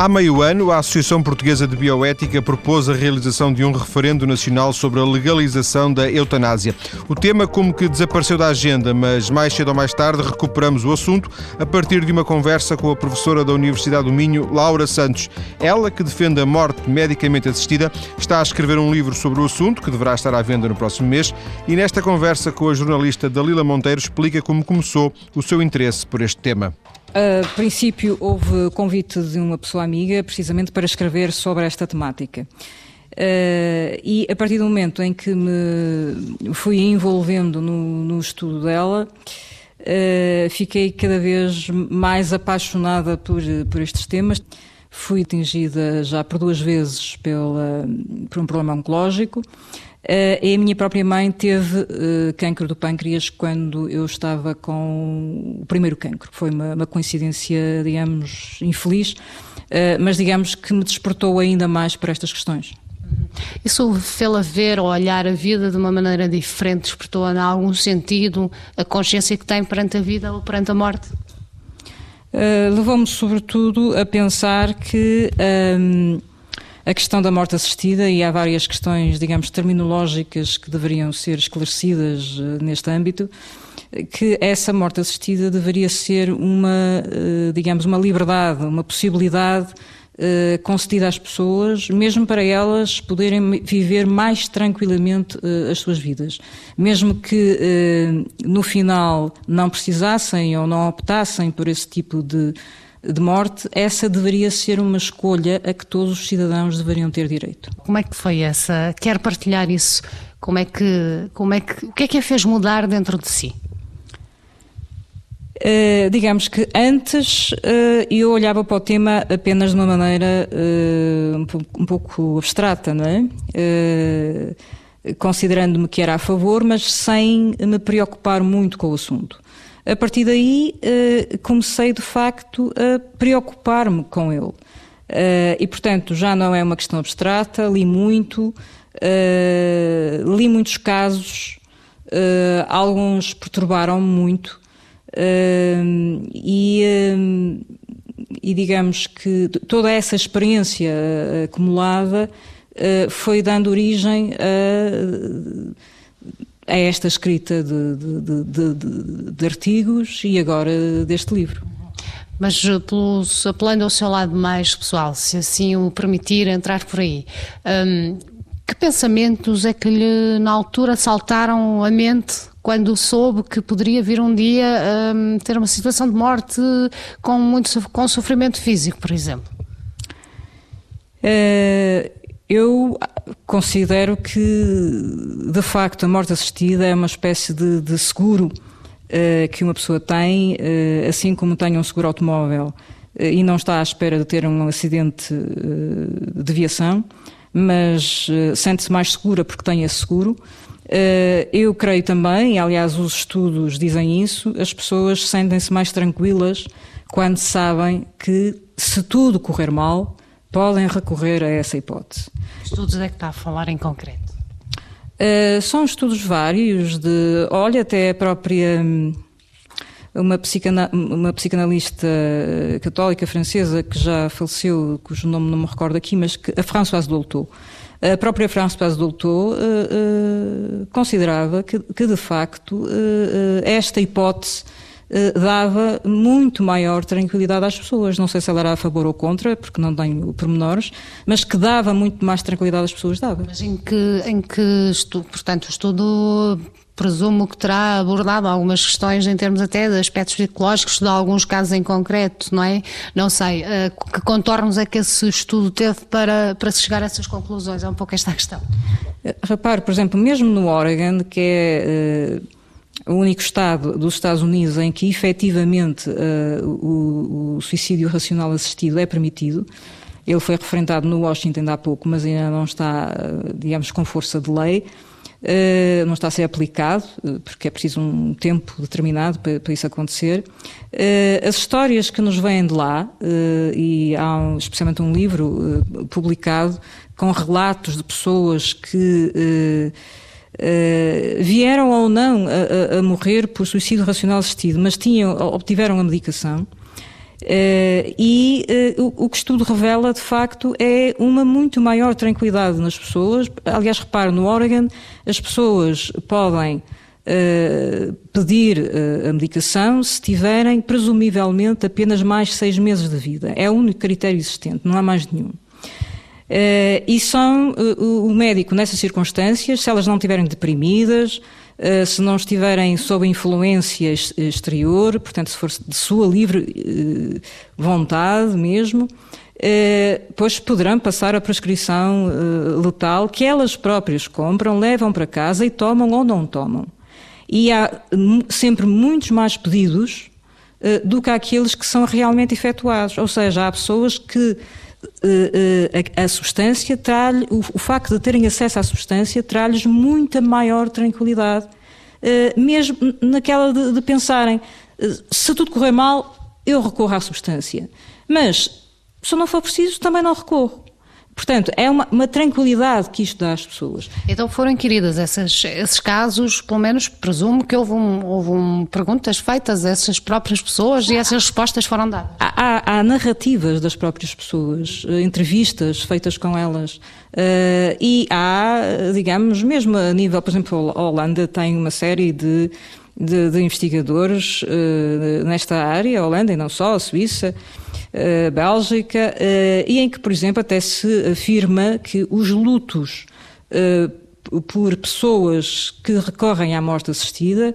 Há meio ano, a Associação Portuguesa de Bioética propôs a realização de um referendo nacional sobre a legalização da eutanásia. O tema como que desapareceu da agenda, mas mais cedo ou mais tarde recuperamos o assunto a partir de uma conversa com a professora da Universidade do Minho, Laura Santos. Ela, que defende a morte medicamente assistida, está a escrever um livro sobre o assunto, que deverá estar à venda no próximo mês, e nesta conversa com a jornalista Dalila Monteiro explica como começou o seu interesse por este tema. A princípio, houve convite de uma pessoa amiga, precisamente para escrever sobre esta temática. Uh, e a partir do momento em que me fui envolvendo no, no estudo dela, uh, fiquei cada vez mais apaixonada por, por estes temas. Fui atingida já por duas vezes pela, por um problema oncológico. Uh, e a minha própria mãe teve uh, cancro do pâncreas quando eu estava com o primeiro cancro. Foi uma, uma coincidência, digamos, infeliz, uh, mas digamos que me despertou ainda mais para estas questões. Isso fê-la ver ou olhar a vida de uma maneira diferente, despertou em algum sentido a consciência que tem perante a vida ou perante a morte? Uh, Levou-me, sobretudo, a pensar que. Um, a questão da morte assistida e há várias questões, digamos, terminológicas que deveriam ser esclarecidas uh, neste âmbito, que essa morte assistida deveria ser uma, uh, digamos, uma liberdade, uma possibilidade uh, concedida às pessoas, mesmo para elas poderem viver mais tranquilamente as suas vidas. Mesmo que no final não precisassem ou não optassem por esse tipo de de morte, essa deveria ser uma escolha a que todos os cidadãos deveriam ter direito. Como é que foi essa? Quer partilhar isso? Como é que, como é que, o que é que a fez mudar dentro de si? Uh, digamos que antes uh, eu olhava para o tema apenas de uma maneira uh, um, um, pouco abstrata, não é? Considerando-me que era a favor, mas sem me preocupar muito com o assunto. A partir daí uh, comecei de facto a preocupar-me com ele. Uh, e portanto já não é uma questão abstrata, li muito, uh, li muitos casos, alguns perturbaram-me muito e, e digamos que toda essa experiência acumulada foi dando origem a a esta escrita de, de, de, de artigos e agora deste livro. Mas eh, pelos, apelando ao seu lado mais pessoal, se assim o permitir entrar por aí, hum, que pensamentos é que lhe na altura saltaram à mente quando soube que poderia vir um dia hum, ter uma situação de morte com muito com sofrimento físico, por exemplo? Uh, eu considero que, de facto, a morte assistida é uma espécie de, de seguro uh, que uma pessoa tem, uh, assim como tem um seguro automóvel uh, e não está à espera de ter um acidente de viação, mas sente-se mais segura porque tem esse seguro. eu creio também, e aliás os estudos dizem isso, as pessoas sentem-se mais tranquilas quando sabem que, se tudo correr mal, podem recorrer a essa hipótese. Estudos é que está a falar em concreto? Uh, são estudos vários, de, olha, até a própria hum, uma, psicana, uma psicanalista católica francesa que já faleceu, cujo nome não me recordo aqui, mas que, a Françoise Dolto. A própria Françoise Dolto uh, uh, considerava que, que, de facto, esta hipótese eh, dava muito maior tranquilidade às pessoas. Não sei se ela era a favor ou contra, porque não tenho pormenores, mas que dava muito mais tranquilidade às pessoas, dava. Mas em que, em que estudo, portanto, o estudo presumo que terá abordado algumas questões em termos até de aspectos psicológicos de alguns casos em concreto, não é? Não sei, uh, que contornos é que esse estudo teve para, para se chegar a essas conclusões? É um pouco esta a questão. Repare, por exemplo, mesmo no Oregon, que é... O único Estado dos Estados Unidos em que efetivamente uh, o, o, suicídio racional assistido é permitido. Ele foi referendado no Washington há pouco, mas ainda não está, digamos, com força de lei. Uh, não está a ser aplicado, porque é preciso um tempo determinado para, para isso acontecer. Uh, as histórias que nos vêm de lá, uh, e há um, especialmente um livro publicado com relatos de pessoas que Uh, vieram ou não a, a, a, morrer por suicídio racional assistido, mas tinham, obtiveram a medicação. Uh, e uh, o, o, que o estudo revela, de facto, é uma muito maior tranquilidade nas pessoas. Aliás, repare, no Oregon, as pessoas podem uh, pedir a medicação se tiverem, presumivelmente, apenas mais seis meses de vida. É o único critério existente, não há mais nenhum. E são o médico, nessas circunstâncias, se elas não estiverem deprimidas, eh, se não estiverem sob influência exterior, portanto, se for de sua livre eh, vontade mesmo, eh, pois poderão passar a prescrição letal que elas próprias compram, levam para casa e tomam ou não tomam. E há sempre muitos mais pedidos do que aqueles que são realmente efetuados. Ou seja, há pessoas que a, a, substância traz o, o, facto de terem acesso à substância traz-lhes muita maior tranquilidade, uh, mesmo naquela de, de pensarem, se tudo correr mal, eu recorro à substância. Mas, se não for preciso, também não recorro. Portanto, é uma, uma, tranquilidade que isto dá às pessoas. Então foram inquiridas essas, esses casos, pelo menos presumo que houve, um, houve um, perguntas feitas a essas próprias pessoas e essas respostas foram dadas. Há, há, há narrativas das próprias pessoas, eh, entrevistas feitas com elas uh, e há, digamos, mesmo a nível, por exemplo, a Holanda tem uma série de, de, de investigadores uh, nesta área, a Holanda e não só, a Suíça, uh, Bélgica, uh, e em que, por exemplo, até se afirma que os lutos uh, por pessoas que recorrem à morte assistida,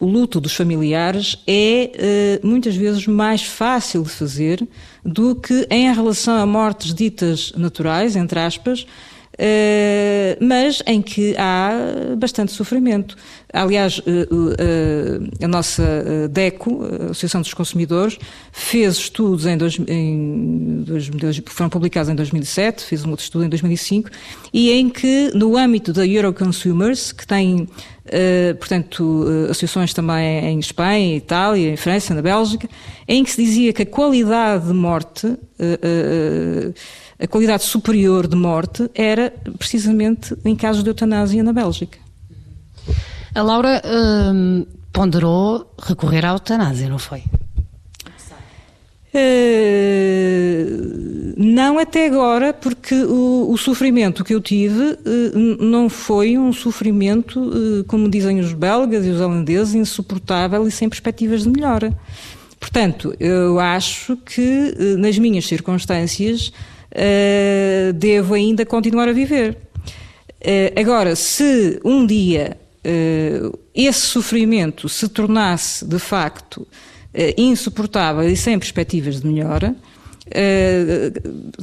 o luto, dos familiares é muitas vezes mais fácil de fazer do que em relação a mortes ditas naturais, entre aspas, mas em que há bastante sofrimento. Aliás, uh, uh, a nossa DECO, a Associação dos Consumidores, fez estudos em, dois, em dois, foram publicados em 2007, fez um outro estudo em 2005, e em que, no âmbito da Euroconsumers, que tem, portanto, associações também em Espanha, Itália, em França, na Bélgica, em que se dizia que a qualidade de morte a qualidade superior de morte era precisamente em casos de eutanásia na Bélgica. A Laura hum, ponderou recorrer à eutanásia, não foi? Uh, não até agora, porque o, o, sofrimento que eu tive uh, não foi um sofrimento, uh, como dizem os belgas e os holandeses, insuportável e sem perspectivas de melhora. Portanto, eu acho que nas minhas circunstâncias uh, devo ainda continuar a viver. Uh, agora, se um dia uh, esse sofrimento se tornasse de facto insuportável e sem perspectivas de melhora,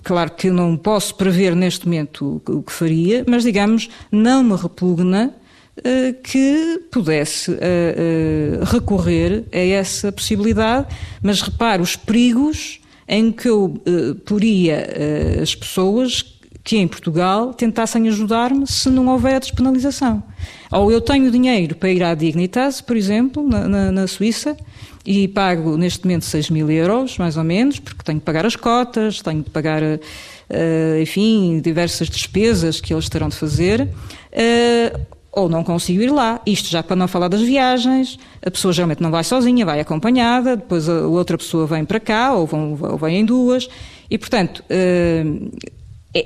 claro que eu não posso prever neste momento o, que faria, mas digamos, não me repugna que pudesse recorrer a essa possibilidade, mas repare os perigos em que eu uh, poria uh, as pessoas que em Portugal tentassem ajudar-me se não houver a despenalização. Ou eu tenho dinheiro para ir à Dignitas, por exemplo, na, na, na Suíça, e pago neste momento 6 mil euros, mais ou menos, porque tenho que pagar as cotas, tenho que pagar, uh, enfim, diversas despesas que eles terão de fazer. Uh, ou não consigo ir lá. Isto já para não falar das viagens, a pessoa geralmente não vai sozinha, vai acompanhada, depois a outra pessoa vem para cá, ou, vão, ou vem em duas, e portanto, uh,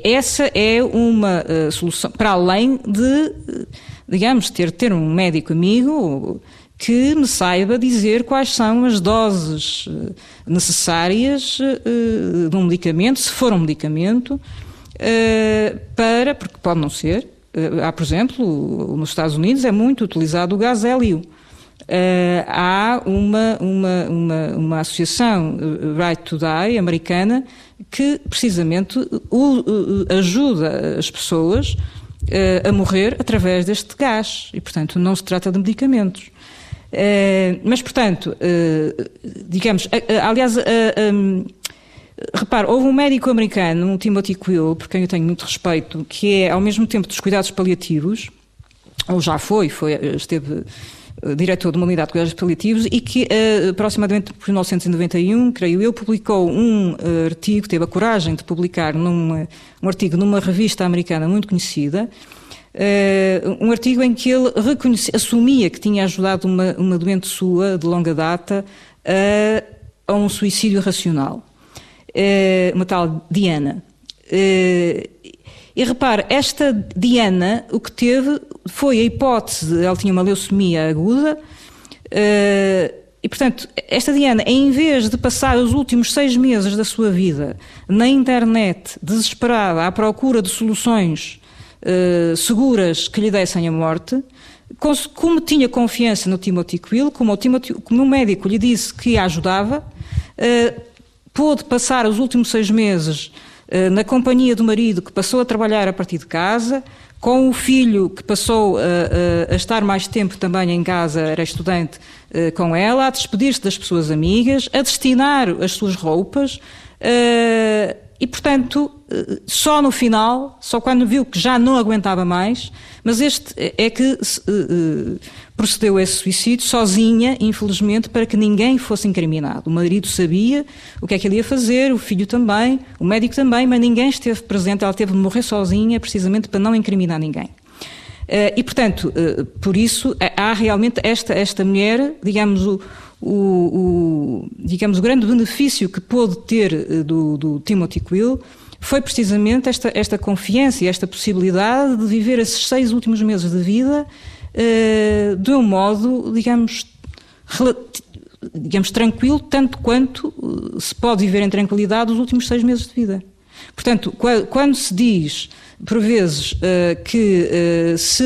essa é uma uh, solução, para além de, digamos, ter, ter um médico amigo que me saiba dizer quais são as doses eh, necessárias de um medicamento, se for um medicamento, para, porque pode não ser, eh, há, por exemplo, nos Estados Unidos é muito utilizado o gás hélio. Uh, há uma, uma, uma, uma, associação, eh, Right to Die, americana, que precisamente ajuda as pessoas a morrer através deste gás. E, portanto, não se trata de medicamentos. Mas, portanto, digamos, aliás, Repare, houve um médico americano, um Timothy Quill, por quem eu tenho muito respeito, que é ao mesmo tempo dos cuidados paliativos, ou já foi, foi esteve uh, diretor de uma unidade de cuidados paliativos e que uh, aproximadamente por 1991, creio eu, publicou um uh, artigo, teve a coragem de publicar numa, um artigo numa revista americana muito conhecida, um artigo em que ele assumia que tinha ajudado uma, uma doente sua de longa data a um suicídio racional, uma tal Diana. Uh, e repare, esta Diana, o que teve foi a hipótese, ela tinha uma leucemia aguda, uh, e portanto, esta Diana, em vez de passar os últimos seis meses da sua vida na internet, desesperada, à procura de soluções seguras que lhe dessem a morte, como tinha confiança no Timothy Quill, como o, Timothy, como o médico lhe disse que a ajudava, pôde passar os últimos seis meses uh, na companhia do marido que passou a trabalhar a partir de casa, com o filho que passou a, a, a estar mais tempo também em casa, era estudante com ela, a despedir-se das pessoas amigas, a destinar as suas roupas. E, portanto, eh, só no final, só quando viu que já não aguentava mais, mas este é que uh, procedeu a esse suicídio sozinha, infelizmente, para que ninguém fosse incriminado. O marido sabia o que é que ele ia fazer, o filho também, o médico também, mas ninguém esteve presente, ela teve de morrer sozinha, precisamente para não incriminar ninguém. E, portanto, por isso, há realmente esta, esta mulher, digamos, o, o, o, digamos, o grande benefício que pôde ter eh, do, do Timothy Quill foi precisamente esta, esta confiança e esta possibilidade de viver esses seis últimos meses de vida uh, de um modo, digamos, digamos, tranquilo, tanto quanto uh, se pode viver em tranquilidade os últimos seis meses de vida. Portanto, quando se diz, por vezes, uh, que se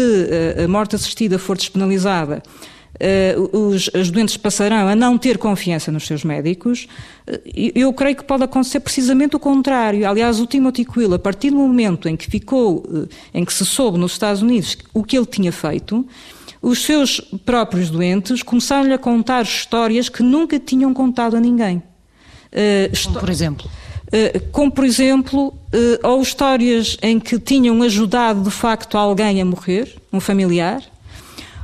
a morte assistida for despenalizada, uh, os, os doentes passarão a não ter confiança nos seus médicos, uh, eu creio que pode acontecer precisamente o contrário. Aliás, o Timothy Quill, a partir do momento em que ficou, uh, em que se soube nos Estados Unidos o que ele tinha feito, os seus próprios doentes começaram-lhe a contar histórias que nunca tinham contado a ninguém. Como por exemplo? como, por exemplo, ou histórias em que tinham ajudado de facto alguém a morrer, um familiar,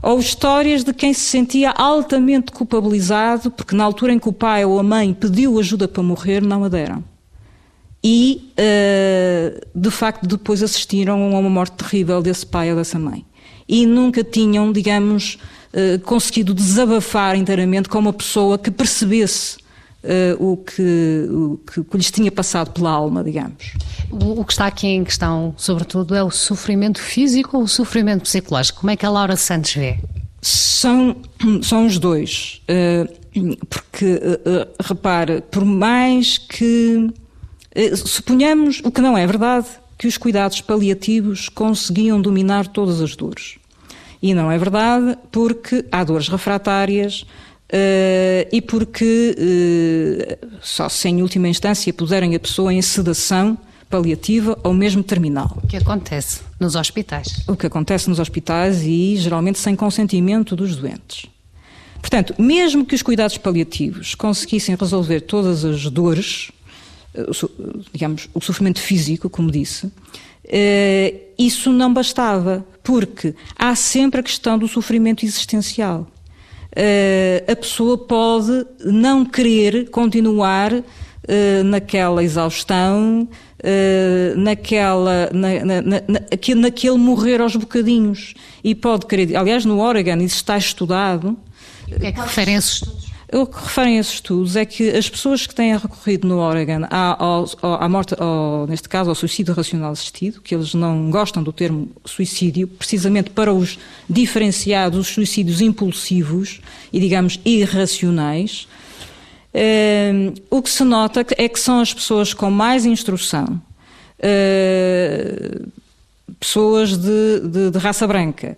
ou histórias de quem se sentia altamente culpabilizado porque na altura em que o pai ou a mãe pediu ajuda para morrer, não a deram. E, uh, de facto, depois assistiram a uma morte terrível desse pai ou dessa mãe. E nunca tinham, digamos, uh, conseguido desabafar inteiramente com uma pessoa que percebesse Uh, o, que, o que, que, lhes tinha passado pela alma, digamos. O, o, que está aqui em questão, sobretudo, é o sofrimento físico ou o sofrimento psicológico? Como é que a Laura Santos vê? São, são os dois. Uh, porque, uh, repare, por mais que. suponhamos, o que não é verdade, que os cuidados paliativos conseguiam dominar todas as dores. E não é verdade, porque há dores refratárias, Uh, e porque uh, só se em última instância puserem a pessoa em sedação paliativa ou mesmo terminal. O que acontece nos hospitais? O que acontece nos hospitais e geralmente sem consentimento dos doentes. Portanto, mesmo que os cuidados paliativos conseguissem resolver todas as dores, uh, digamos, o sofrimento físico, como disse, isso não bastava, porque há sempre a questão do sofrimento existencial a pessoa pode não querer continuar uh, naquela exaustão, uh, naquela, na, na, na, naquele morrer aos bocadinhos. E pode querer, aliás, no Oregon, isso está estudado. o que é que referem esses estudos? O que referem esses estudos é que as pessoas que têm recorrido no Oregon à, à morte, ao, neste caso ao suicídio racional assistido, que eles não gostam do termo suicídio, precisamente para os diferenciar dos suicídios impulsivos e, digamos, irracionais, eh, o que se nota é que são as pessoas com mais instrução, eh, pessoas de, de, de raça branca,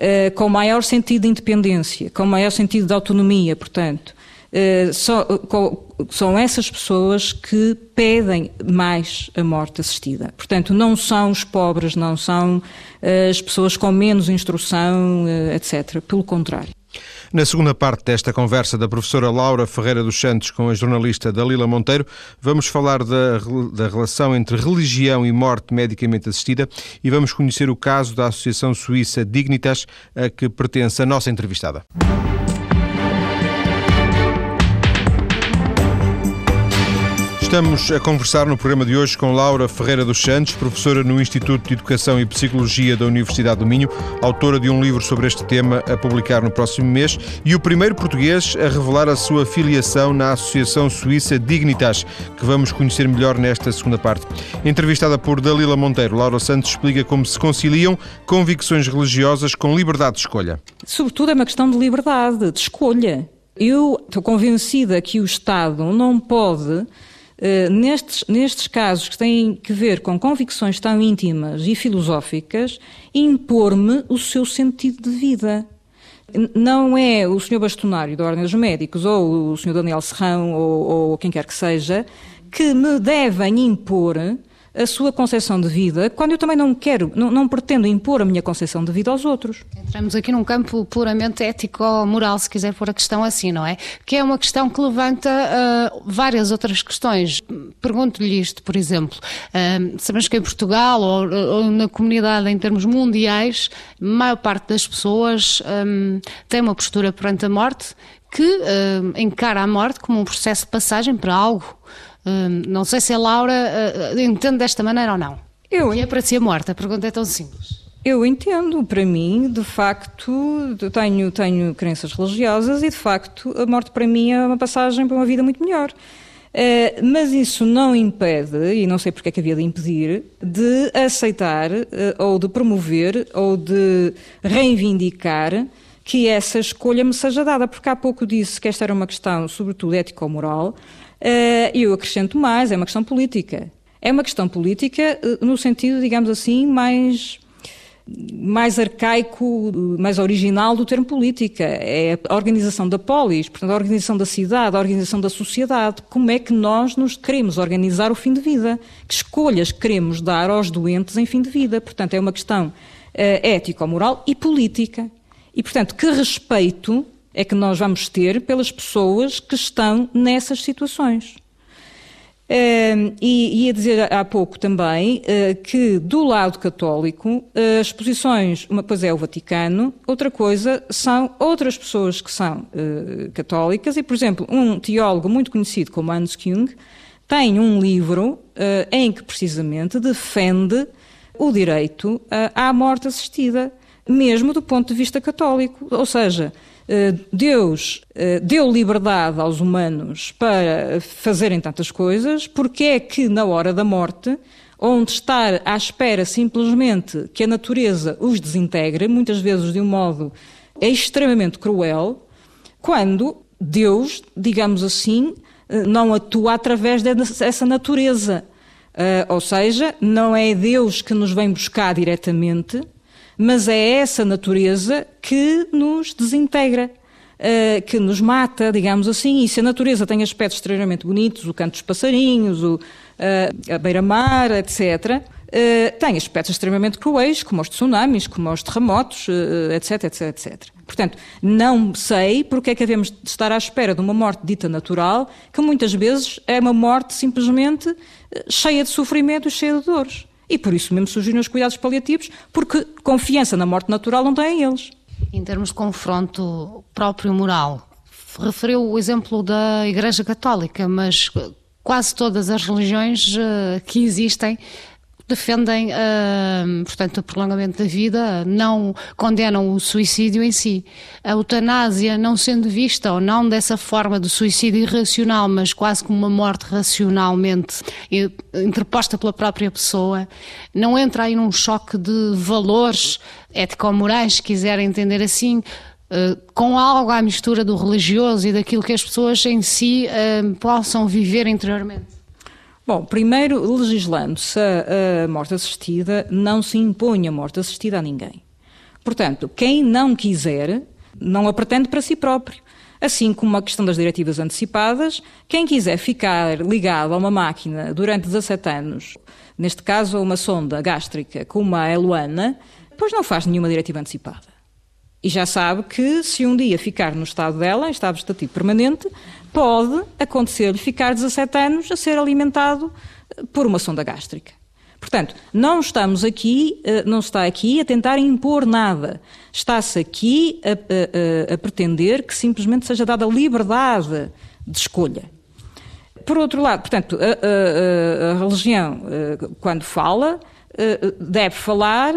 Uh, com maior sentido de independência, com maior sentido de autonomia, portanto, eh, são essas pessoas que pedem mais a morte assistida. Portanto, não são os pobres, não são uh, as pessoas com menos instrução, etc. Pelo contrário. Na segunda parte desta conversa da professora Laura Ferreira dos Santos com a jornalista Dalila Monteiro, vamos falar da, da relação entre religião e morte medicamente assistida e vamos conhecer o caso da Associação Suíça Dignitas, a que pertence a nossa entrevistada. Estamos a conversar no programa de hoje com Laura Ferreira dos Santos, professora no Instituto de Educação e Psicologia da Universidade do Minho, autora de um livro sobre este tema a publicar no próximo mês e o primeiro português a revelar a sua filiação na Associação Suíça Dignitas, que vamos conhecer melhor nesta segunda parte. Entrevistada por Dalila Monteiro, Laura Santos explica como se conciliam convicções religiosas com liberdade de escolha. Sobretudo é uma questão de liberdade, de escolha. Eu estou convencida que o Estado não pode nestes, nestes casos que têm que ver com convicções tão íntimas e filosóficas, impor-me o seu sentido de vida. Não é o Sr. Bastonário da Ordem dos Médicos ou o Sr. Daniel Serrão ou, ou quem quer que seja que me devem impor a sua concepção de vida, quando eu também não quero, não, não, pretendo impor a minha concepção de vida aos outros. Entramos aqui num campo puramente ético-moral, se quiser pôr a questão assim, não é? Que é uma questão que levanta uh, várias outras questões. Pergunto-lhe isto, por exemplo. Uh, sabemos que em Portugal ou, ou, na comunidade em termos mundiais, a maior parte das pessoas um, tem uma postura perante a morte que uh, encara a morte como um processo de passagem para algo Hum, não sei se a Laura uh, entende desta maneira ou não. Eu e é para ser morta, a pergunta é tão simples. Eu entendo, para mim, de facto, tenho, tenho crenças religiosas e, de facto, a morte para mim é uma passagem para uma vida muito melhor. Uh, mas isso não impede, e não sei porque é que havia de impedir, de aceitar, uh, ou de promover, ou de reivindicar que essa escolha me seja dada, porque há pouco disse que esta era uma questão, sobretudo ético-moral, e eu acrescento mais, é uma questão política. É uma questão política eh, no sentido, digamos assim, mais mais arcaico, mais original do termo política. É a organização da polis, portanto, a organização da cidade, a organização da sociedade. Como é que nós nos queremos organizar o fim de vida? Que escolhas queremos dar aos doentes em fim de vida? Portanto, é uma questão uh, ético-moral e política. E, portanto, que respeito é que nós vamos ter pelas pessoas que estão nessas situações. Uh, e ia dizer há pouco também uh, que do lado católico uh, as posições, uma coisa é o Vaticano, outra coisa são outras pessoas que são uh, católicas e, por exemplo, um teólogo muito conhecido como Hans Küng tem um livro em que precisamente defende o direito à morte assistida, mesmo do ponto de vista católico, ou seja, Deus eh, deu liberdade aos humanos para fazerem tantas coisas, porque é que na hora da morte, onde estar à espera simplesmente que a natureza os desintegre, muitas vezes de um modo extremamente cruel, quando Deus, digamos assim, eh, não atua através dessa natureza. ou seja, não é Deus que nos vem buscar diretamente, mas é essa natureza que nos desintegra. Uh, que nos mata, digamos assim, e se a natureza tem aspectos extremamente bonitos, o canto dos passarinhos, o, uh, a beira-mar, etc., uh, tem aspectos extremamente cruéis, como os tsunamis, como os terremotos, etc, etc, etc. Portanto, não sei porque é que devemos estar à espera de uma morte dita natural, que muitas vezes é uma morte simplesmente cheia de sofrimento e cheia de dores. E por isso mesmo surgiram os cuidados paliativos, porque confiança na morte natural não têm eles. Em termos de confronto próprio moral, referiu o exemplo da Igreja Católica, mas quase todas as religiões uh, que existem defendem, uh, portanto, o prolongamento da vida, não condenam o suicídio em si. A eutanásia, não sendo vista ou não dessa forma de suicídio irracional, mas quase como uma morte racionalmente interposta pela própria pessoa, não entra aí num choque de valores ético-morais, se quiser entender assim, Uh, com algo à mistura do religioso e daquilo que as pessoas em si uh, possam viver interiormente? Bom, primeiro, legislando-se a, a morte assistida, não se impõe a morte assistida a ninguém. Portanto, quem não quiser, não a pretende para si próprio. Assim como a questão das diretivas antecipadas, quem quiser ficar ligado a uma máquina durante 17 anos, neste caso a uma sonda gástrica como a Eluana, pois não faz nenhuma diretiva antecipada. E já sabe que se um dia ficar no estado dela, em estado vegetativo permanente, pode acontecer-lhe ficar 17 anos a ser alimentado eh, por uma sonda gástrica. Portanto, não estamos aqui, eh, não está aqui a tentar impor nada. Está-se aqui a, a, a, pretender que simplesmente seja dada liberdade de escolha. Por outro lado, portanto, a, a, a religião, quando fala, deve falar,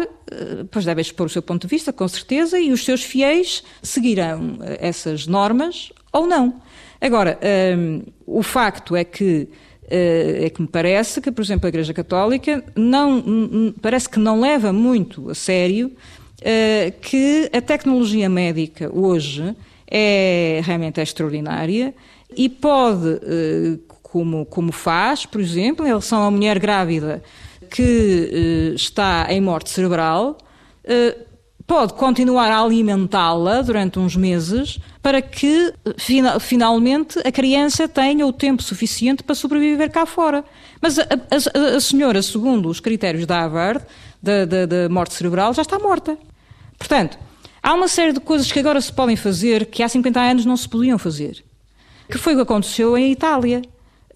pois deve expor o seu ponto de vista, com certeza, e os seus fiéis seguirão essas normas ou não. Agora, um, o facto é que uh, é que me parece que, por exemplo, a Igreja Católica não parece que não leva muito a sério uh, que a tecnologia médica hoje é realmente extraordinária e pode, uh, como, como faz, por exemplo, em relação à mulher grávida que está em morte cerebral, pode continuar a alimentá-la durante uns meses para que finalmente a criança tenha o tempo suficiente para sobreviver cá fora. Mas a, a, a senhora, segundo os critérios da Harvard, da, da, morte cerebral, já está morta. Portanto, há uma série de coisas que agora se podem fazer que há 50 anos não se podiam fazer. Que foi o que aconteceu em Itália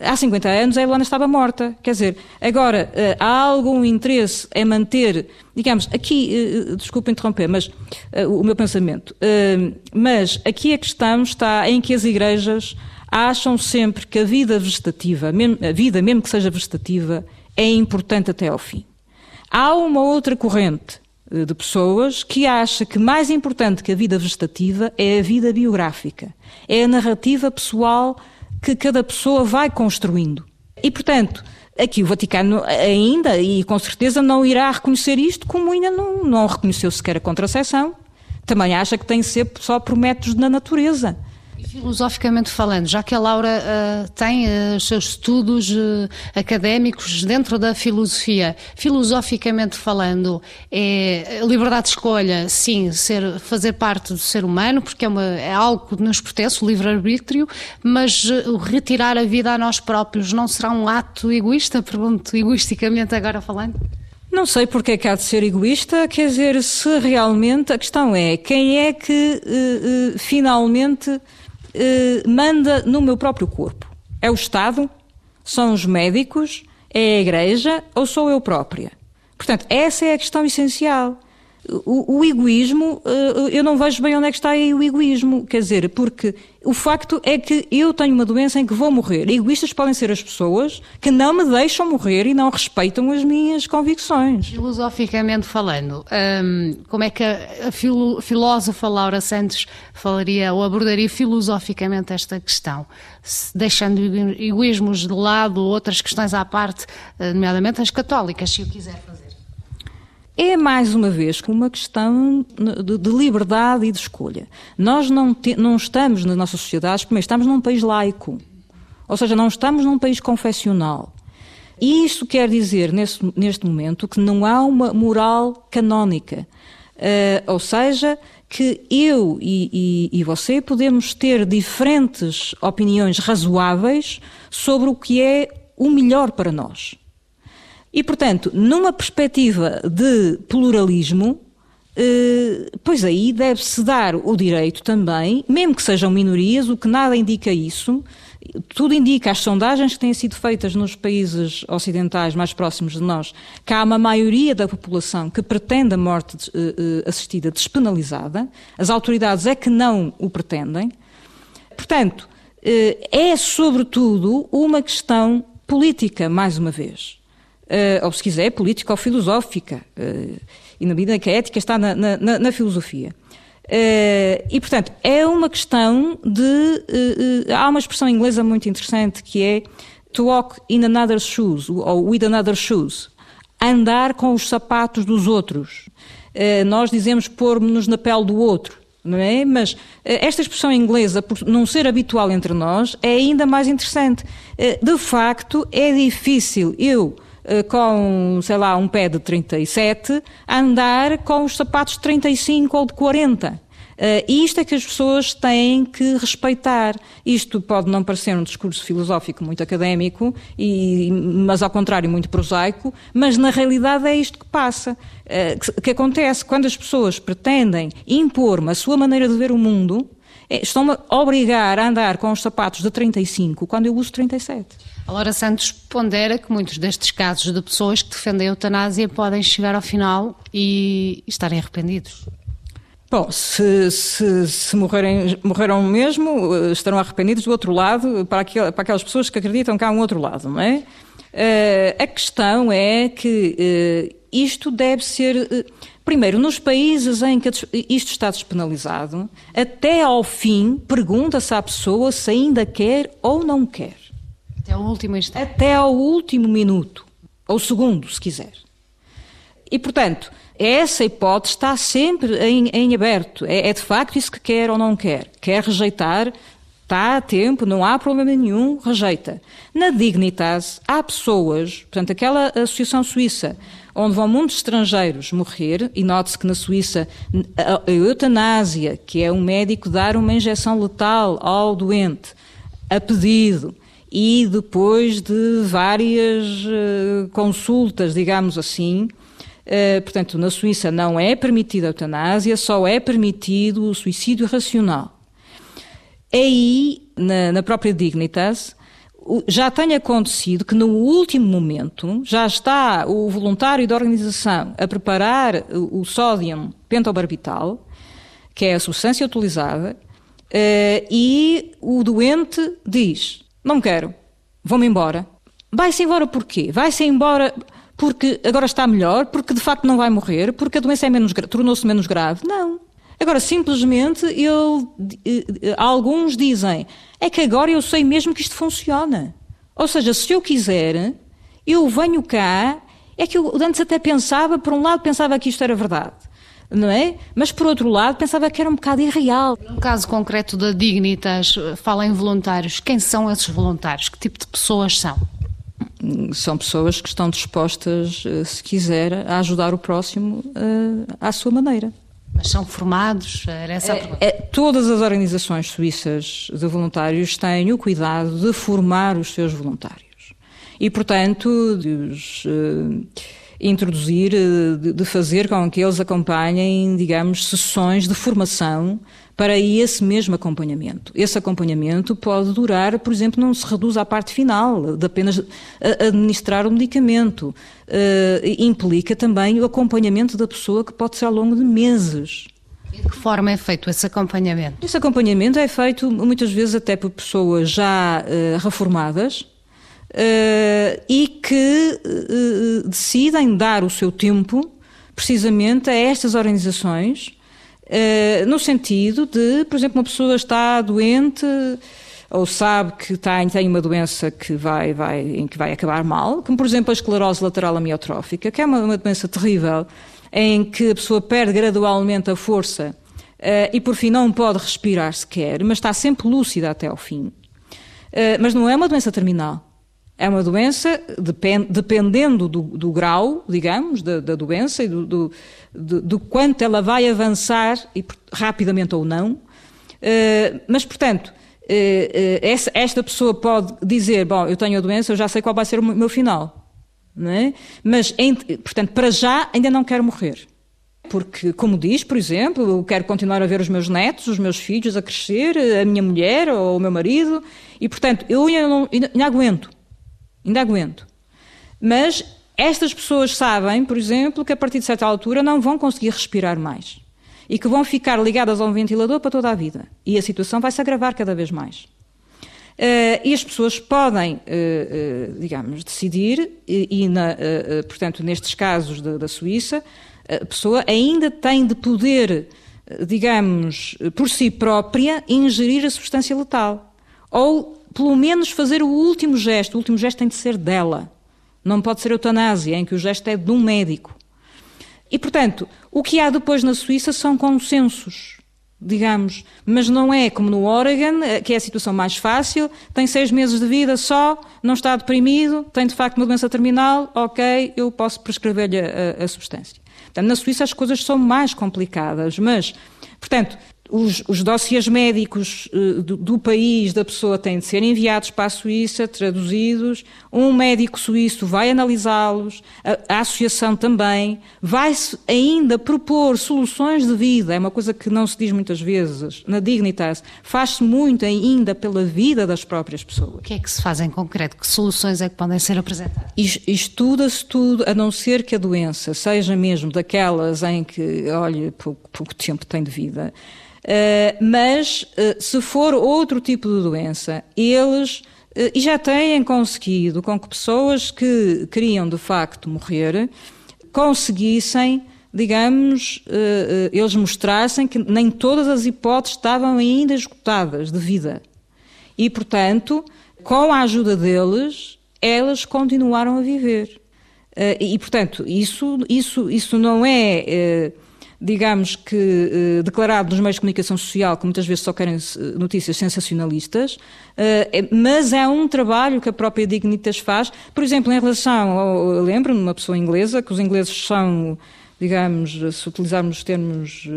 há 50 anos a Ilona estava morta. Quer dizer, agora, eh, há algum interesse em manter, digamos, aqui, eh, desculpe interromper, mas eh, o meu pensamento, mas aqui a questão está em que as igrejas acham sempre que a vida vegetativa, a vida, mesmo que seja vegetativa, é importante até ao fim. Há uma outra corrente de pessoas que acha que mais importante que a vida vegetativa é a vida biográfica, é a narrativa pessoal que cada pessoa vai construindo. E, portanto, aqui o Vaticano ainda, e com certeza, não irá reconhecer isto, como ainda não, não reconheceu sequer a contracepção. Também acha que tem que ser só por métodos na natureza. Filosoficamente falando, já que a Laura uh, tem uh, os seus estudos uh, académicos dentro da filosofia, filosoficamente falando, é liberdade de escolha, sim, ser, fazer parte do ser humano, porque é, uma, é algo que nos pertence, o livre-arbítrio, mas retirar a vida a nós próprios não será um ato egoísta? Pergunto egoisticamente agora falando. Não sei porque é que há de ser egoísta, quer dizer, se realmente a questão é quem é que finalmente eh, manda no meu próprio corpo? É o Estado? São os médicos? É a Igreja? Ou sou eu própria? Portanto, essa é a questão essencial. O, o, egoísmo, eh, eu não vejo bem onde é que está aí o egoísmo. Quer dizer, porque o facto é que eu tenho uma doença em que vou morrer. Egoístas podem ser as pessoas que não me deixam morrer e não respeitam as minhas convicções. Filosoficamente falando, hum, como é que a, filo, filósofa Laura Santos falaria ou abordaria filosoficamente esta questão? Deixando egoísmos de lado, outras questões à parte, eh, nomeadamente as católicas, se o quiser fazer é mais uma vez uma questão de, de liberdade e de escolha. Nós não, te, não estamos nas nossas sociedades, primeiro estamos num país laico, ou seja, não estamos num país confessional. E isto quer dizer, nesse, neste momento, que não há uma moral canónica. Uh, ou seja, que eu e, e, e, você podemos ter diferentes opiniões razoáveis sobre o que é o melhor para nós. E, portanto, numa perspectiva de pluralismo, eh, pois aí deve-se dar o direito também, mesmo que sejam minorias, o que nada indica isso, tudo indica, as sondagens que têm sido feitas nos países ocidentais mais próximos de nós, que há uma maioria da população que pretende a morte eh, eh, assistida despenalizada, as autoridades é que não o pretendem. Portanto, é sobretudo uma questão política, mais uma vez uh, ou se quiser, política ou filosófica, uh, e na medida que a ética está na, na, na filosofia. Uh, e, portanto, é uma questão de. há uma expressão inglesa muito interessante que é to walk in another's shoes, ou with another's shoes. Andar com os sapatos dos outros. nós dizemos pôr-nos na pele do outro é? Mas esta expressão inglesa, por não ser habitual entre nós, é ainda mais interessante. De facto, é difícil eu com, sei lá, um pé de 37, a andar com os sapatos de 35 ou de 40. Uh, eh, isto é que as pessoas têm que respeitar. Isto pode não parecer um discurso filosófico muito académico, e, mas ao contrário muito prosaico, mas na realidade é isto que passa. Uh, que, que, acontece quando as pessoas pretendem impor-me a sua maneira de ver o mundo, estão-me a obrigar a andar com os sapatos de 35 quando eu uso 37. A Laura Santos pondera que muitos destes casos de pessoas que defendem a eutanásia podem chegar ao final e estarem arrependidos. Bom, se, se, se morrerem, morreram mesmo, eh, estarão arrependidos do outro lado, para, aquel, para aquelas pessoas que acreditam que há um outro lado, não é? Uh, a questão é que uh, isto deve ser. Uh, primeiro, nos países em que isto está despenalizado, até ao fim, pergunta-se à pessoa se ainda quer ou não quer. Até ao último instante. Até ao último minuto, ou segundo, se quiser. E, portanto, essa hipótese está sempre em, em aberto. É, é, de facto isso que quer ou não quer. Quer rejeitar, está a tempo, não há problema nenhum, rejeita. Na Dignitas, há pessoas, portanto, aquela associação suíça, onde vão muitos estrangeiros morrer, e note-se que na Suíça a, a eutanásia, que é um médico dar uma injeção letal ao doente, a pedido, e depois de várias uh, consultas, digamos assim, Uh, portanto, na Suíça não é permitida a eutanásia, só é permitido o suicídio racional. Aí, na, na própria Dignitas, já tem acontecido que no último momento já está o voluntário da organização a preparar o, sódio pentobarbital, que é a substância utilizada, uh, e o doente diz: Não quero, vou-me embora. Vai-se embora porquê? Vai-se embora porque agora está melhor, porque de facto não vai morrer, porque a doença é menos, tornou-se menos grave. Não. Agora, simplesmente, eu, eh, alguns dizem, é que agora eu sei mesmo que isto funciona. Ou seja, se eu quiser, eu venho cá, é que eu antes até pensava, por um lado pensava que isto era verdade, não é? Mas por outro lado pensava que era um bocado irreal. No caso concreto da Dignitas, fala em voluntários. Quem são esses voluntários? Que tipo de pessoas são? são pessoas que estão dispostas, eh, se quiser, a ajudar o próximo uh, à sua maneira. Mas são formados? Era essa é, é, todas as organizações suíças de voluntários têm o cuidado de formar os seus voluntários. E, portanto, de os uh, introduzir, de, de fazer com que eles acompanhem, digamos, sessões de formação para esse mesmo acompanhamento. Esse acompanhamento pode durar, por exemplo, não se reduz à parte final, de apenas administrar o medicamento. Uh, implica também o acompanhamento da pessoa, que pode ser ao longo de meses. E de que forma é feito esse acompanhamento? Esse acompanhamento é feito muitas vezes até por pessoas já uh, reformadas e que decidem dar o seu tempo precisamente a estas organizações eh, no sentido de, por exemplo, uma pessoa está doente ou sabe que está, tem uma doença que vai, vai, em que vai acabar mal, como por exemplo a esclerose lateral amiotrófica, que é uma, uma doença terrível, em que a pessoa perde gradualmente a força uh, e por fim não pode respirar sequer, mas está sempre lúcida até ao fim. Uh, mas não é uma doença terminal. É uma doença, depend, dependendo do, do, grau, digamos, da, da doença e do, do, do, quanto ela vai avançar, e, rapidamente ou não. Uh, mas, portanto, uh, esta pessoa pode dizer: Bom, eu tenho a doença, eu já sei qual vai ser o meu final. Não é? Mas, portanto, para já ainda não quero morrer. Porque, como diz, por exemplo, eu quero continuar a ver os meus netos, os meus filhos a crescer, a minha mulher ou o meu marido, e, portanto, eu ainda, não, ainda, ainda aguento. Ainda aguento. Mas estas pessoas sabem, por exemplo, que a partir de certa altura não vão conseguir respirar mais e que vão ficar ligadas a um ventilador para toda a vida. E a situação vai se agravar cada vez mais. Uh, e as pessoas podem, uh, uh, digamos, decidir, e, e na, portanto, nestes casos da, da, Suíça, a pessoa ainda tem de poder, digamos, por si própria, ingerir a substância letal. Ou pelo menos fazer o último gesto. O último gesto tem de ser dela. Não pode ser eutanásia, em que o gesto é de um médico. E, portanto, o que há depois na Suíça são consensos, digamos. Mas não é como no Oregon, eh, que é a situação mais fácil, tem seis meses de vida só, não está deprimido, tem de facto uma doença terminal, ok, eu posso prescrever-lhe a, a, a substância. Portanto, na Suíça as coisas são mais complicadas, mas, portanto, os, os dossiês médicos uh, do, do, país da pessoa têm de ser enviados para a Suíça, traduzidos. Um médico suíço vai analisá-los, a, a, associação também. Vai-se ainda propor soluções de vida, é uma coisa que não se diz muitas vezes. Na Dignitas, faz-se muito ainda pela vida das próprias pessoas. O que é que se faz em concreto? Que soluções é que podem ser apresentadas? Estuda-se tudo, a não ser que a doença seja mesmo daquelas em que, olha, pouco, pouco tempo tem de vida. Uh, mas uh, se for outro tipo de doença, eles uh, e já têm conseguido com que pessoas que queriam de facto morrer conseguissem, digamos, eles mostrassem que nem todas as hipóteses estavam ainda esgotadas de vida. E, portanto, com a ajuda deles, elas continuaram a viver. e, portanto, isso, isso, isso não é digamos que, eh, declarado nos meios de comunicação social, que muitas vezes só querem eh, notícias sensacionalistas, eh, mas é um trabalho que a própria Dignitas faz, por exemplo, em relação, ao, lembro-me, uma pessoa inglesa, que os ingleses são, digamos, se utilizarmos os termos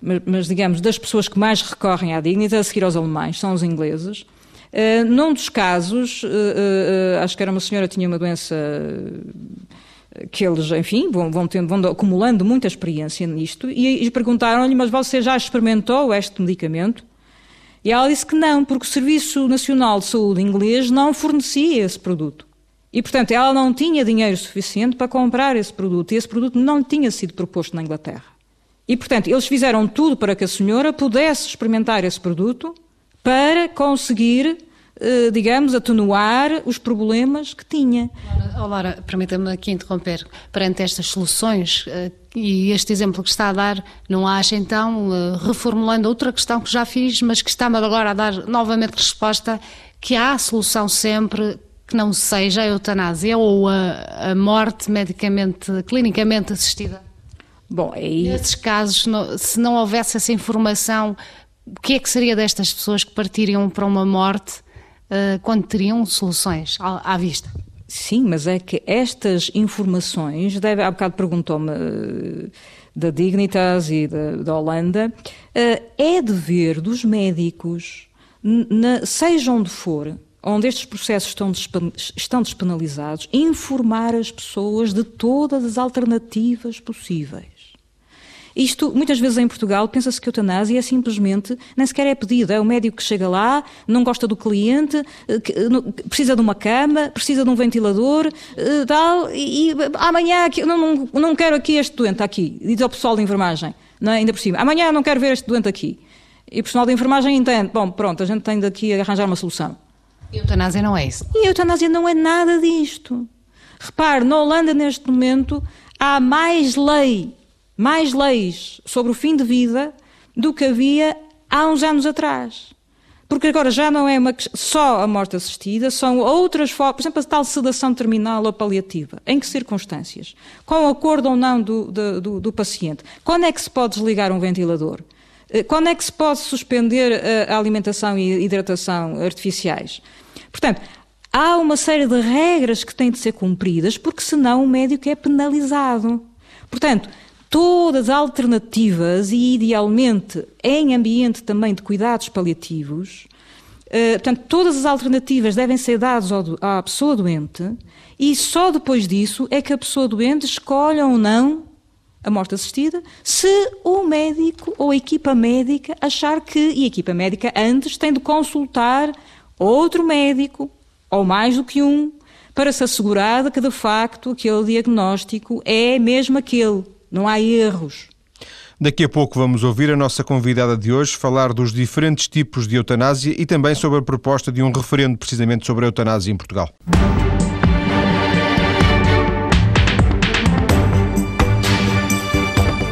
mas, mas, digamos, das pessoas que mais recorrem à Dignitas, a seguir aos alemães, são os ingleses. Uh, num dos casos, uh, uh, acho que era uma senhora que tinha uma doença que eles, enfim, vão, vão, tendo, vão acumulando muita experiência nisto, e, e perguntaram-lhe, mas você já experimentou este medicamento? E ela disse que não, porque o Serviço Nacional de Saúde inglês não fornecia esse produto. E, portanto, ela não tinha dinheiro suficiente para comprar esse produto, e esse produto não tinha sido proposto na Inglaterra. E, portanto, eles fizeram tudo para que a senhora pudesse experimentar esse produto para conseguir digamos, atenuar os problemas que tinha. Oh, Laura, permita-me aqui interromper. Perante estas soluções eh, e este exemplo que está a dar, não acha então, eh, reformulando outra questão que já fiz, mas que está-me agora a dar novamente resposta, que há solução sempre que não seja a eutanásia ou a, a morte medicamente, clinicamente assistida? Bom, aí... Nesses casos, se não houvesse essa informação, o que é que seria destas pessoas que partiriam para uma morte uh, quando teriam soluções à, vista. Sim, mas é que estas informações, deve, há bocado perguntou-me uh, da Dignitas e da, da Holanda, uh, é dever dos médicos, na, seja onde for, onde estes processos estão, estão despenalizados, informar as pessoas de todas as alternativas possíveis. Isto, muitas vezes em Portugal, pensa-se que a eutanásia é simplesmente, nem sequer é pedido, é o médico que chega lá, não gosta do cliente, eh, precisa de uma cama, precisa de um ventilador, eh, tal, e, e amanhã não, não, não quero aqui este doente aqui, diz ao pessoal de enfermagem, não é? ainda por cima, amanhã não quero ver este doente aqui. E o pessoal de enfermagem entende, bom, pronto, a gente tem daqui a arranjar uma solução. E a eutanásia não é isso? E a eutanásia não é nada disto. Repare, na Holanda, neste momento, há mais lei mais leis sobre o fim de vida do que havia há uns anos atrás. Porque agora já não é uma, só a morte assistida, são outras formas, por exemplo, a tal sedação terminal ou paliativa. Em que circunstâncias? Com o acordo ou não do, do, do paciente? Quando é que se pode desligar um ventilador? Eh, quando é que se pode suspender a alimentação e hidratação artificiais? Portanto, há uma série de regras que têm de ser cumpridas, porque senão o médico é penalizado. Portanto, todas as alternativas e, idealmente, em ambiente também de cuidados paliativos. Uh, portanto, todas as alternativas devem ser dadas à pessoa doente e só depois disso é que a pessoa doente escolhe ou não a morte assistida, se o médico ou a equipa médica achar que, e a equipa médica antes tem de consultar outro médico, ou mais do que um, para se assegurar de que de facto aquele diagnóstico é mesmo aquele não há erros. Daqui a pouco vamos ouvir a nossa convidada de hoje falar dos diferentes tipos de eutanásia e também sobre a proposta de um referendo precisamente sobre a eutanásia em Portugal.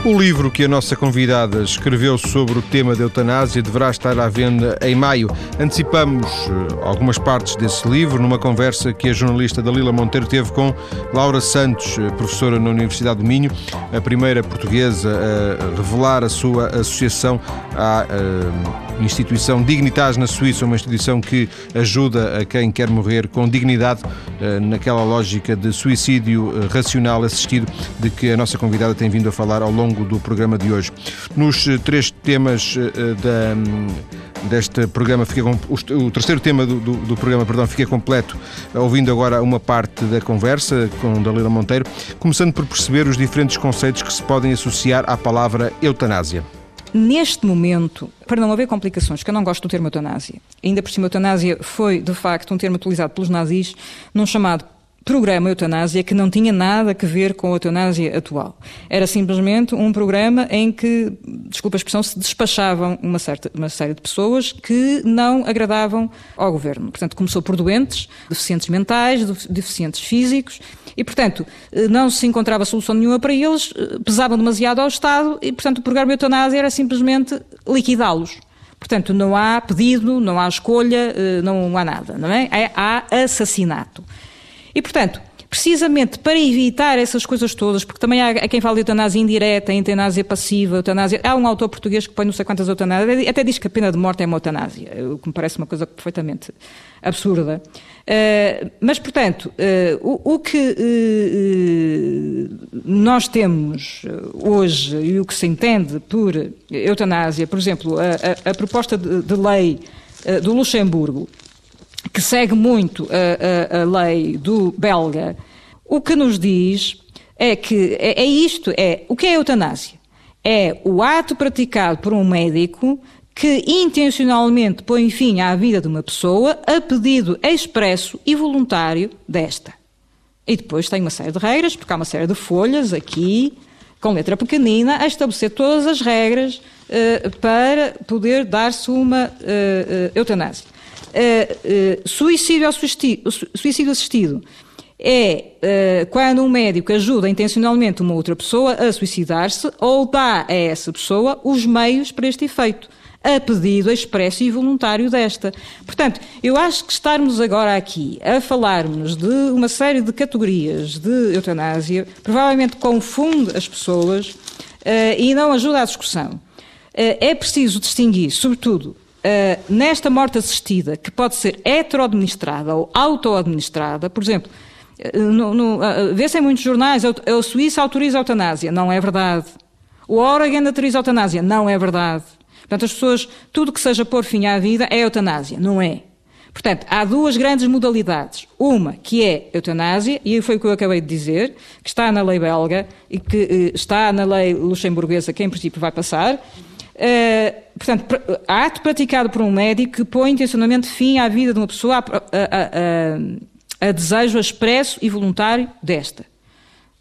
O livro que a nossa convidada escreveu sobre o tema da eutanásia deverá estar à venda em maio. Antecipamos eh, algumas partes desse livro numa conversa que a jornalista Dalila Monteiro teve com Laura Santos, eh, professora na Universidade do Minho, a primeira portuguesa a revelar a sua associação à eh, instituição Dignitas na Suíça, uma instituição que ajuda a quem quer morrer com dignidade, naquela lógica de suicídio racional assistido de que a nossa convidada tem vindo a falar ao longo do programa de hoje. Nos eh, três temas da hum, deste programa, com, o, terceiro tema do, do, do, programa, perdão, fica completo, ouvindo agora uma parte da conversa com Dalila Monteiro, começando por perceber os diferentes conceitos que se podem associar à palavra eutanásia. Neste momento, para não haver complicações, que eu não gosto do termo eutanásia, ainda por cima eutanásia foi, de facto, um termo utilizado pelos nazis num chamado programa eutanásia que não tinha nada a ver com a eutanásia atual. Era simplesmente um programa em que, desculpa a expressão, se despachavam uma, certa, uma série de pessoas que não agradavam ao governo. Portanto, começou por doentes, deficientes mentais, deficientes físicos, e, portanto, eh, não se encontrava solução nenhuma para eles, eh, pesavam demasiado ao Estado, e, portanto, o programa eutanásia era simplesmente liquidá-los. Portanto, não há pedido, não há escolha, eh, não há nada, não é? é há assassinato. E, portanto, precisamente para evitar essas coisas todas, porque também há, quem fala de eutanásia indireta, eutanásia passiva, eutanásia. Há um autor português que põe não sei quantas eutanásias, até diz que a pena de morte é uma eutanásia, o que me parece uma coisa perfeitamente absurda. Uh, mas, portanto, uh, o, o, que uh, nós temos hoje e o que se entende por eutanásia, por exemplo, a, a, a proposta de, de lei do Luxemburgo que segue muito a, a, a lei do belga, o que nos diz é que é, é isto, é o que é eutanásia? É o ato praticado por um médico que intencionalmente põe fim à vida de uma pessoa a pedido expresso e voluntário desta. E depois tem uma série de regras, porque há uma série de folhas aqui, com letra pequenina, a estabelecer todas as regras uh, para poder dar-se uma uh, uh, eutanásia. Uh, suicídio, assistido, suicídio assistido é uh, quando um médico ajuda intencionalmente uma outra pessoa a suicidar-se ou dá a essa pessoa os meios para este efeito, a pedido expresso e voluntário desta. Portanto, eu acho que estarmos agora aqui a falarmos de uma série de categorias de eutanásia provavelmente confunde as pessoas uh, e não ajuda à discussão. é preciso distinguir, sobretudo, Uh, nesta morte assistida, que pode ser heteroadministrada ou auto-administrada, por exemplo, uh, uh, vê-se em muitos jornais, a Suíça autoriza a eutanásia. Não é verdade. O Oregon autoriza a eutanásia. Não é verdade. Portanto, as pessoas, tudo que seja pôr fim à vida é eutanásia. Não é. Portanto, há duas grandes modalidades. Uma que é eutanásia, e foi o que eu acabei de dizer, que está na lei belga e que está na lei luxemburguesa, que em princípio vai passar, portanto, ato praticado por um médico que põe intencionalmente fim à vida de uma pessoa a, a, a, a desejo expresso e voluntário desta.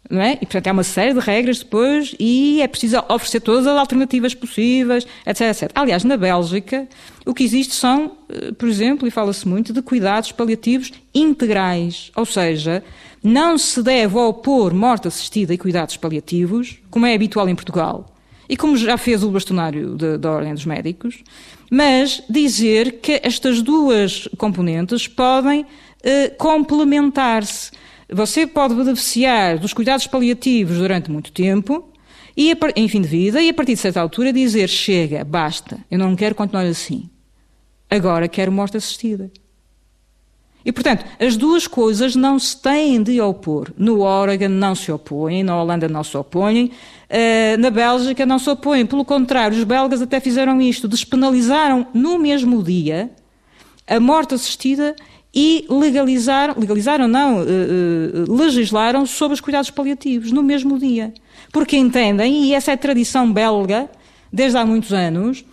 Não é? E, portanto, há uma série de regras depois e é preciso oferecer todas as alternativas possíveis, etc, etc. Aliás, na Bélgica, o que existe são, eh, por exemplo, e fala-se muito, de cuidados paliativos integrais. Ou seja, não se deve opor morte assistida e cuidados paliativos, como é habitual em Portugal e como já fez o bastonário da Ordem dos Médicos, mas dizer que estas duas componentes podem eh, complementar-se. Você pode beneficiar dos cuidados paliativos durante muito tempo, e em fim de vida, e a partir de certa altura dizer: chega, basta, eu não quero continuar assim. Agora quero morte assistida. E, portanto, as duas coisas não se têm de opor. No Oregon não se opõem, na Holanda não se opõem, uh, na Bélgica não se opõem. Pelo contrário, os belgas até fizeram isto, despenalizaram no mesmo dia a morte assistida e legalizaram, legalizaram não, uh, uh, legislaram sobre os cuidados paliativos no mesmo dia. Porque entendem, e essa é tradição belga, desde há muitos anos,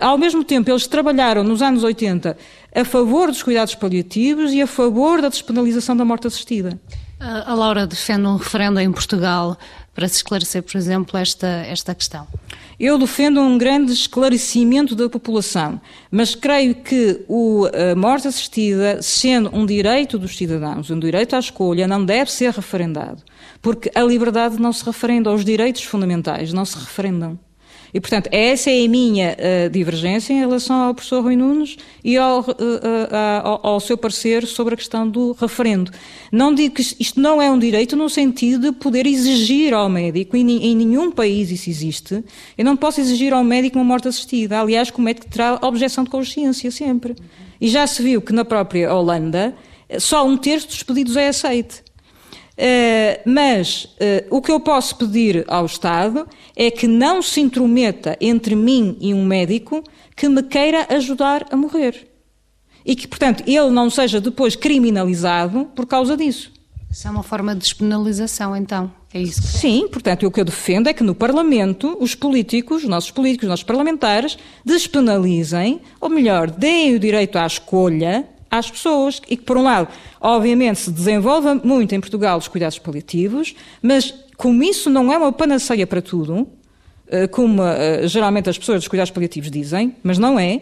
ao mesmo tempo, eles trabalharam nos anos 80 a favor dos cuidados paliativos e a favor da despenalização da morte assistida. A Laura defende um referendo em Portugal para se esclarecer, por exemplo, esta, esta questão. Eu defendo um grande esclarecimento da população, mas creio que o, a morte assistida, sendo um direito dos cidadãos, um direito à escolha, não deve ser referendado, porque a liberdade não se referenda, os direitos fundamentais não se referendam. E, portanto, essa é a minha uh, divergência em relação ao professor Rui Nunes e ao, uh, uh, ao, seu parecer sobre a questão do referendo. Não digo que isto não é um direito no sentido de poder exigir ao médico, e em nenhum país isso existe, eu não posso exigir ao médico uma morte assistida. Aliás, que o médico terá objeção de consciência sempre. E já se viu que na própria Holanda só um terço dos pedidos é aceite. Uh, mas uh, o que eu posso pedir ao Estado é que não se intrometa entre mim e um médico que me queira ajudar a morrer. E que, portanto, ele não seja depois criminalizado por causa disso. Isso é uma forma de despenalização, então. É isso que... Sim, portanto, o que eu defendo é que no Parlamento, os políticos, os nossos políticos, os nossos parlamentares, despenalizem, ou melhor, deem o direito à escolha às pessoas e que, por um lado, obviamente se desenvolva muito em Portugal os cuidados paliativos, mas como isso não é uma panaceia para tudo, eh, como eh, geralmente as pessoas dos cuidados paliativos dizem, mas não é,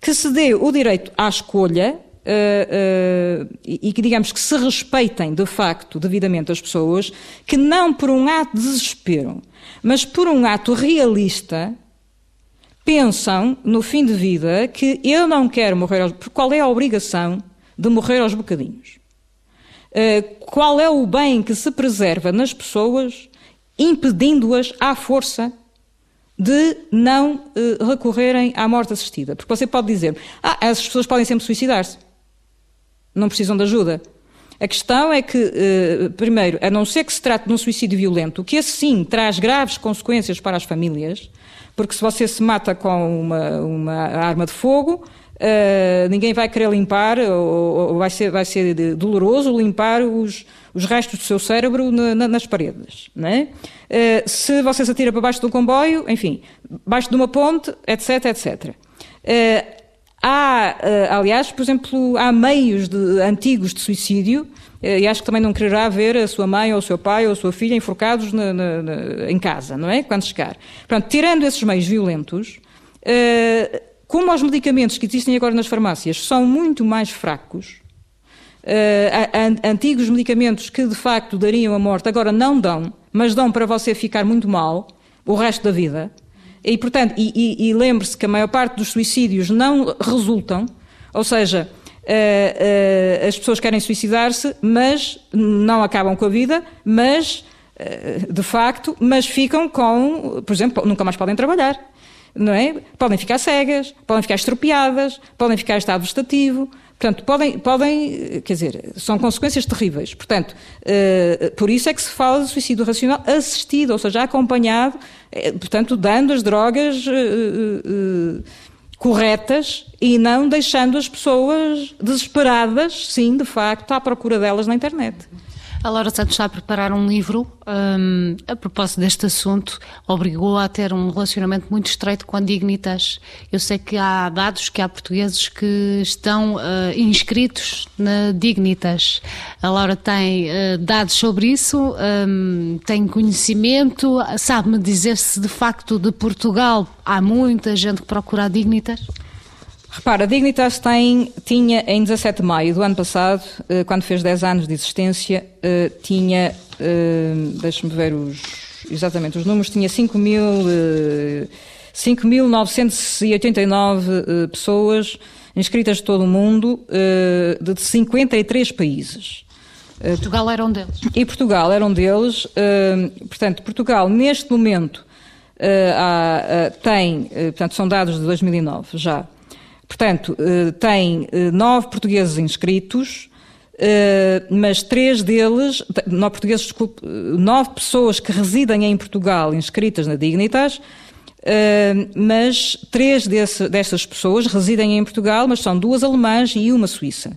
que se dê o direito à escolha uh, e que digamos que se respeitem de facto devidamente as pessoas, que não por um ato de desespero, mas por um ato realista, pensam no fim de vida que eu não quero morrer aos... Qual é a obrigação de morrer aos bocadinhos? Uh, qual é o bem que se preserva nas pessoas impedindo-as à força de não uh, recorrerem à morte assistida? Porque você pode dizer, ah, as pessoas podem sempre suicidar-se. Não precisam de ajuda. A questão é que, uh, primeiro, a não ser que se trate de um suicídio violento, que esse sim traz graves consequências para as famílias, porque se você se mata com uma, uma arma de fogo, uh, ninguém vai querer limpar, ou, ou, vai, ser, vai ser doloroso limpar os, os restos do seu cérebro na, na, nas paredes. Né? Uh, se você se atira para baixo um comboio, enfim, baixo de uma ponte, etc, etc. Uh, há, aliás, por exemplo, há meios de, antigos de suicídio eh, e acho que também não quererá ver a sua mãe ou o seu pai ou a sua filha enforcados na, na, na, em casa, não é? Quando chegar. Portanto, tirando esses meios violentos, uh, como os medicamentos que existem agora nas farmácias são muito mais fracos, uh, antigos medicamentos que de facto dariam a morte agora não dão, mas dão para você ficar muito mal o resto da vida. E, portanto, e, e, e lembre-se que a maior parte dos suicídios não resultam, ou seja, uh, uh, as pessoas querem suicidar-se, mas não acabam com a vida, mas, uh, de facto, mas ficam com, por exemplo, nunca mais podem trabalhar. Não é? Podem ficar cegas, podem ficar estropiadas, podem ficar em estado vegetativo, Portanto, podem, podem, quer dizer, são consequências terríveis. Portanto, por isso é que se fala de suicídio racional assistido, ou seja, acompanhado, portanto, dando as drogas corretas e não deixando as pessoas desesperadas, sim, de facto, à procura delas na internet. A Laura Santos está a preparar um livro um, a propósito deste assunto, obrigou a ter um relacionamento muito estreito com a Dignitas. Eu sei que há dados que há portugueses que estão uh, inscritos na Dignitas. A Laura tem uh, dados sobre isso, um, tem conhecimento, sabe-me dizer se de facto de Portugal há muita gente que procura a Dignitas? Repara, a Dignitas tem, tinha em 17 de maio do ano passado, eh, quando fez 10 anos de existência, eh, tinha, eh, deixe-me ver os, exatamente os números, tinha 5.989 pessoas inscritas de todo o mundo, de 53 países. Portugal era um deles. E Portugal era um deles. Portanto, Portugal, neste momento, tem, portanto, são dados de 2009 já, Portanto, eh, tem eh, nove portugueses inscritos, eh, mas três deles, nove portugueses, desculpe, nove pessoas que residem em Portugal inscritas na Dignitas, mas três desse, dessas pessoas residem em Portugal, mas são duas alemãs e uma suíça.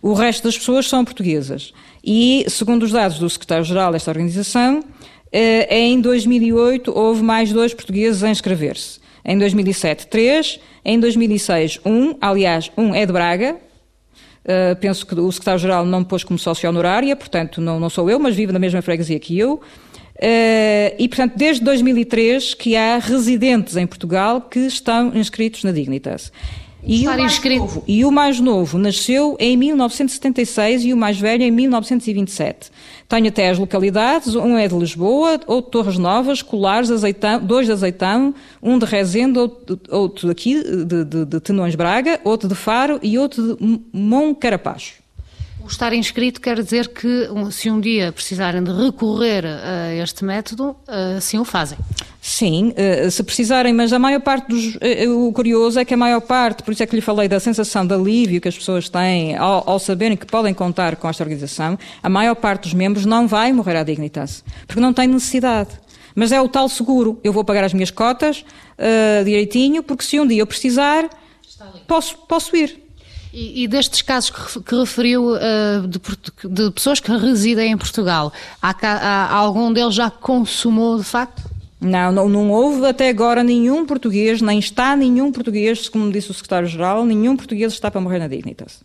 O resto das pessoas são portuguesas. E, segundo os dados do secretário-geral desta organização, em 2008 houve mais dois portugueses a inscrever-se. Em 2007, três. Em 2006, um. Aliás, um é de Braga. Uh, penso que o secretário-geral não me pôs como sócio honorária, portanto, não, não sou eu, mas vivo na mesma freguesia que eu. Uh, e, portanto, desde 2003 que há residentes em Portugal que estão inscritos na Dignitas. E o, mais novo, e o mais novo nasceu em 1976 e o mais velho em 1927. Tenho até as localidades, um é de Lisboa, outro de Torres Novas, Colares, Azeitão, dois de Azeitão, um de Rezende, outro, outro aqui de, de, de Tenões Braga, outro de Faro e outro de Moncarapacho. O estar inscrito quer dizer que se um dia precisarem de recorrer a este método, assim o fazem. Sim, eh, se precisarem, mas a maior parte dos. Eh, o curioso é que a maior parte, por isso é que lhe falei da sensação de alívio que as pessoas têm ao, ao saberem que podem contar com esta organização, a maior parte dos membros não vai morrer à Dignitas, porque não tem necessidade. Mas é o tal seguro. Eu vou pagar as minhas cotas uh, direitinho, porque se um dia eu precisar, posso, posso ir. E, e, destes casos que, que referiu uh, de, de, pessoas que residem em Portugal, há, há, algum deles já consumou de facto? Não, não, não houve até agora nenhum português, nem está nenhum português, como disse o secretário-geral, nenhum português está para morrer na Dignitas.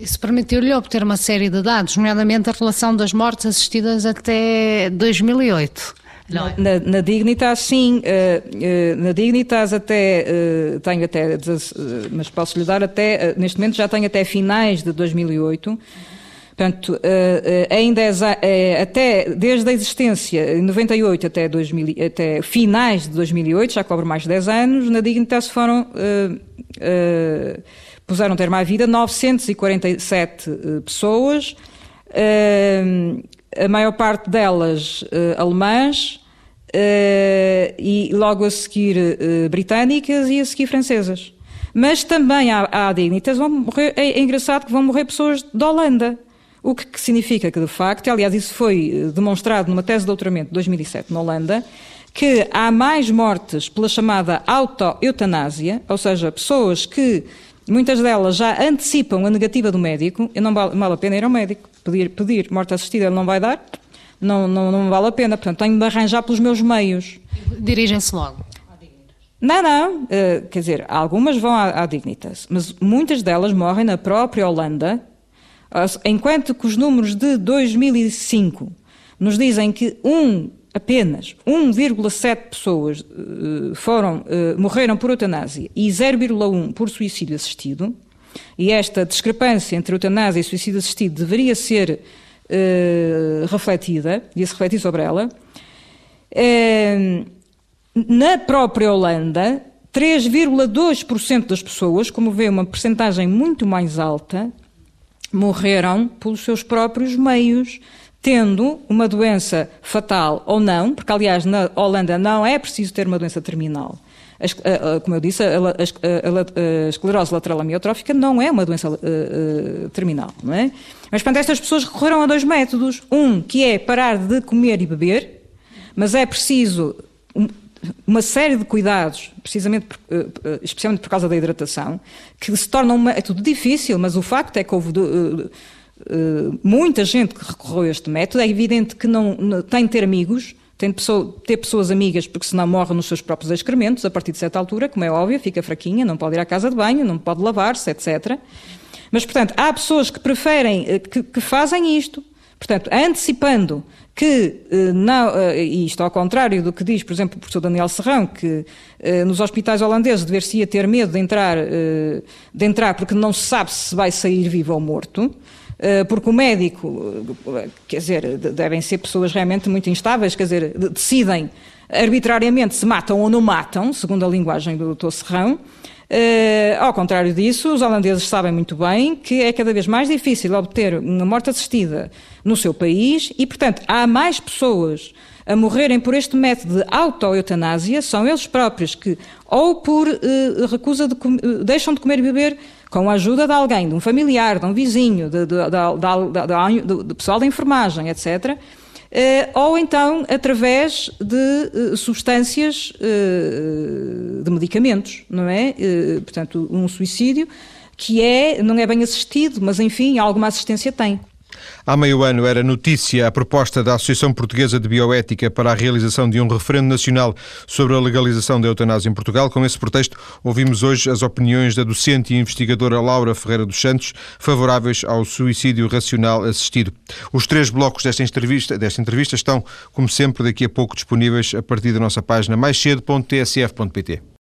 Isso permitiu-lhe obter uma série de dados, nomeadamente a relação das mortes assistidas até 2008. Não é? na, na, Dignitas, sim. Uh, uh, na Dignitas até uh, tenho até, mas posso lhe dar até, neste momento já tenho até finais de 2008. Portanto, em 10, até, desde a existência, em 98 até, 2000, até finais de 2008, já cobro mais de 10 anos, na Dignitas foram, puseram termo à vida 947 pessoas, a maior parte delas alemãs, uh, e logo a seguir uh, britânicas e a seguir francesas. Mas também há, há dignitas, vão morrer, é, é, engraçado que vão morrer pessoas da Holanda. O que, que significa que, de facto, aliás, isso foi eh, demonstrado numa tese de doutoramento de 2007 na Holanda, que há mais mortes pela chamada auto-eutanásia, ou seja, pessoas que, muitas delas já antecipam a negativa do médico, e não vale, vale a pena ir ao médico, pedir, pedir morte assistida, ele não vai dar, não, não, não vale a pena. Portanto, tenho de arranjar pelos meus meios. Dirigem-se logo. Não, não. Uh, quer dizer, algumas vão à, à, Dignitas, mas muitas delas morrem na própria Holanda, enquanto que os números de 2005 nos dizem que um, apenas 1,7 pessoas uh, foram, uh, morreram por eutanásia e 0,1 por suicídio assistido, e esta discrepância entre eutanásia e suicídio assistido deveria ser uh, refletida, e se refletir sobre ela. Uh, na própria Holanda, 3,2% das pessoas, como vê, uma percentagem muito mais alta, morreram pelos seus próprios meios, tendo uma doença fatal ou não, porque aliás na Holanda não é preciso ter uma doença terminal. Como eu disse, a, esclerose lateral amiotrófica não é uma doença uh, terminal, não é? Mas, portanto, estas pessoas recorreram a dois métodos. Um, que é parar de comer e beber, mas é preciso uma série de cuidados, precisamente, especialmente por causa da hidratação, que se tornam uma, é tudo difícil, mas o facto é que houve muita gente que recorreu a este método. É evidente que não tem de ter amigos, tem pessoa, ter pessoas amigas, porque senão morre nos seus próprios excrementos, a partir de certa altura, como é óbvio, fica fraquinha, não pode ir à casa de banho, não pode lavar-se, etc. Mas, portanto, há pessoas que preferem, eh, que, que fazem isto, portanto, antecipando que, eh, não, eh, e isto ao contrário do que diz, por exemplo, o professor Daniel Serrão, que nos hospitais holandeses dever-se ter medo de entrar, de entrar porque não se sabe se vai sair vivo ou morto, porque o médico, eh, quer dizer, devem ser pessoas realmente muito instáveis, quer dizer, decidem arbitrariamente se matam ou não matam, segundo a linguagem do Dr. Serrão. Uh, ao contrário disso, os holandeses sabem muito bem que é cada vez mais difícil obter uma morte assistida no seu país e, portanto, há mais pessoas a morrerem por este método de auto-eutanásia, são eles próprios que, ou por uh, recusa de deixam de comer e beber com a ajuda de alguém, de um familiar, de um vizinho, de, de, de, de pessoal da enfermagem, etc., eh, ou então através de eh, substâncias, eh, de medicamentos, não é? portanto, um suicídio que é, não é bem assistido, mas enfim, alguma assistência tem. Há meio ano era notícia a proposta da Associação Portuguesa de Bioética para a realização de um referendo nacional sobre a legalização da eutanásia em Portugal. Com esse pretexto, ouvimos hoje as opiniões da docente e investigadora Laura Ferreira dos Santos, favoráveis ao suicídio racional assistido. Os três blocos desta entrevista, desta entrevista estão, como sempre, daqui a pouco disponíveis a partir da nossa página maiscedo.tsf.pt.